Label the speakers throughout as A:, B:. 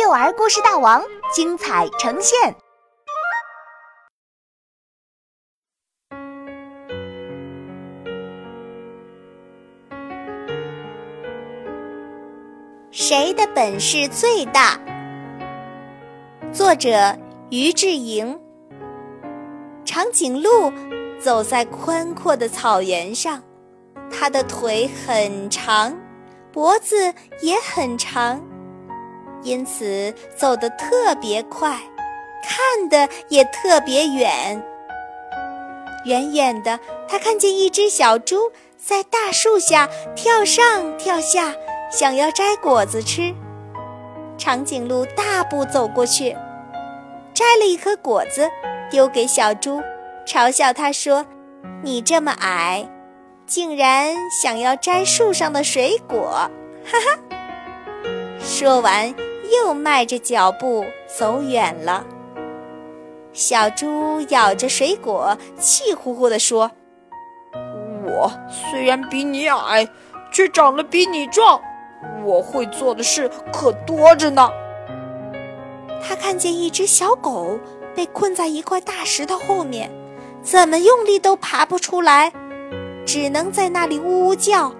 A: 幼儿故事大王精彩呈现。谁的本事最大？作者于志莹。长颈鹿走在宽阔的草原上，它的腿很长，脖子也很长，因此走得特别快，看得也特别远。远远的，它看见一只小猪在大树下跳上跳下。想要摘果子吃，长颈鹿大步走过去，摘了一颗果子，丢给小猪，嘲笑他说：“你这么矮，竟然想要摘树上的水果！”哈哈。说完，又迈着脚步走远了。小猪咬着水果，气呼呼地说：“
B: 我虽然比你矮，却长得比你壮。”我会做的事可多着呢。
A: 他看见一只小狗被困在一块大石头后面，怎么用力都爬不出来，只能在那里呜呜叫。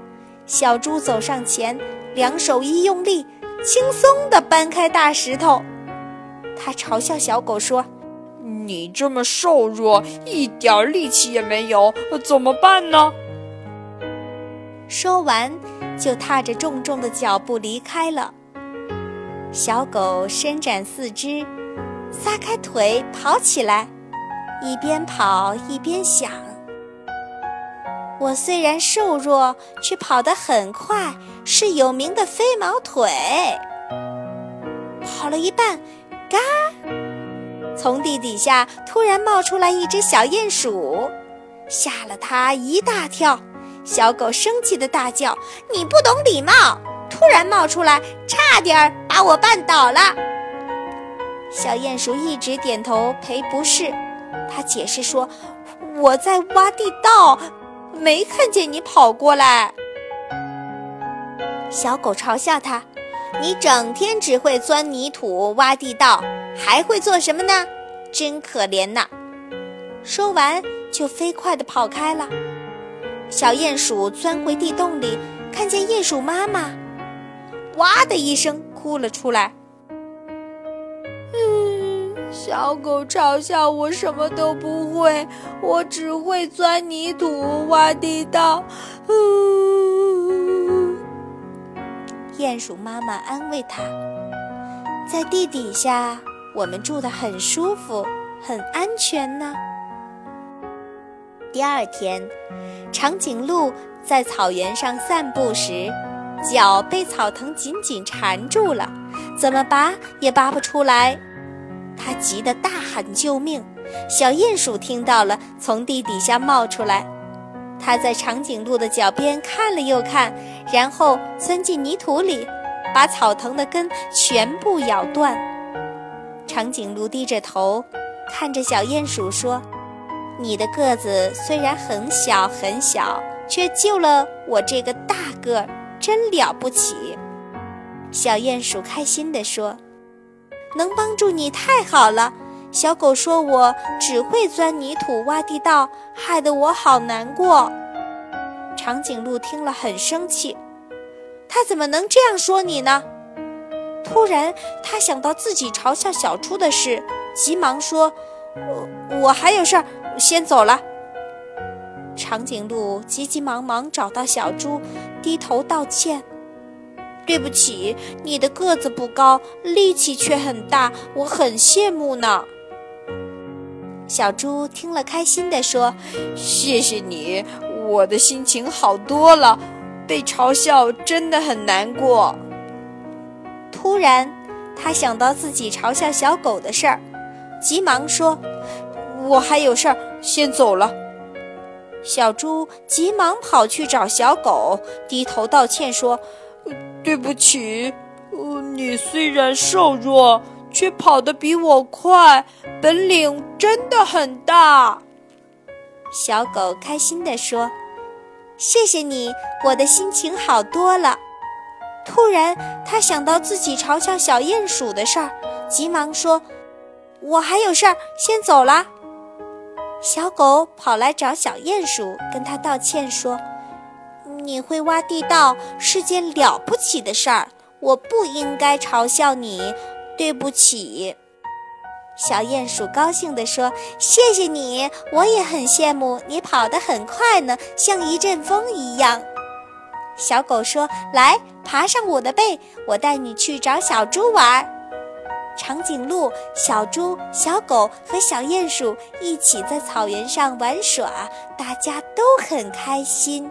A: 小猪走上前，两手一用力，轻松地搬开大石头。他嘲笑小狗说：“
B: 你这么瘦弱，一点力气也没有，怎么办呢？”
A: 说完。就踏着重重的脚步离开了。小狗伸展四肢，撒开腿跑起来，一边跑一边想：“我虽然瘦弱，却跑得很快，是有名的飞毛腿。”跑了一半，嘎！从地底下突然冒出来一只小鼹鼠，吓了它一大跳。小狗生气的大叫：“你不懂礼貌！突然冒出来，差点把我绊倒了。”小鼹鼠一直点头赔不是。他解释说：“我在挖地道，没看见你跑过来。”小狗嘲笑他：“你整天只会钻泥土、挖地道，还会做什么呢？真可怜呐！”说完，就飞快地跑开了。小鼹鼠钻回地洞里，看见鼹鼠妈妈，哇的一声哭了出来。
C: 小狗嘲笑我什么都不会，我只会钻泥土、挖地道。
A: 呜，鼹鼠妈妈安慰它：“在地底下，我们住得很舒服，很安全呢。”第二天，长颈鹿在草原上散步时，脚被草藤紧紧缠住了，怎么拔也拔不出来。它急得大喊救命。小鼹鼠听到了，从地底下冒出来，它在长颈鹿的脚边看了又看，然后钻进泥土里，把草藤的根全部咬断。长颈鹿低着头，看着小鼹鼠说。你的个子虽然很小很小，却救了我这个大个儿，真了不起。小鼹鼠开心地说：“能帮助你太好了。”小狗说：“我只会钻泥土、挖地道，害得我好难过。”长颈鹿听了很生气，他怎么能这样说你呢？突然，他想到自己嘲笑小猪的事，急忙说：“我我还有事儿。”先走了。长颈鹿急急忙忙找到小猪，低头道歉：“对不起，你的个子不高，力气却很大，我很羡慕呢。”小猪听了，开心地说：“
B: 谢谢你，我的心情好多了。被嘲笑真的很难过。”
A: 突然，他想到自己嘲笑小狗的事儿，急忙说。
B: 我还有事儿，先走了。
A: 小猪急忙跑去找小狗，低头道歉说：“
B: 对不起，呃，你虽然瘦弱，却跑得比我快，本领真的很大。”
A: 小狗开心地说：“谢谢你，我的心情好多了。”突然，他想到自己嘲笑小鼹鼠的事儿，急忙说：“我还有事儿，先走了。”小狗跑来找小鼹鼠，跟他道歉说：“你会挖地道是件了不起的事儿，我不应该嘲笑你，对不起。”小鼹鼠高兴地说：“谢谢你，我也很羡慕你跑得很快呢，像一阵风一样。”小狗说：“来，爬上我的背，我带你去找小猪玩。”长颈鹿、小猪、小狗和小鼹鼠一起在草原上玩耍，大家都很开心。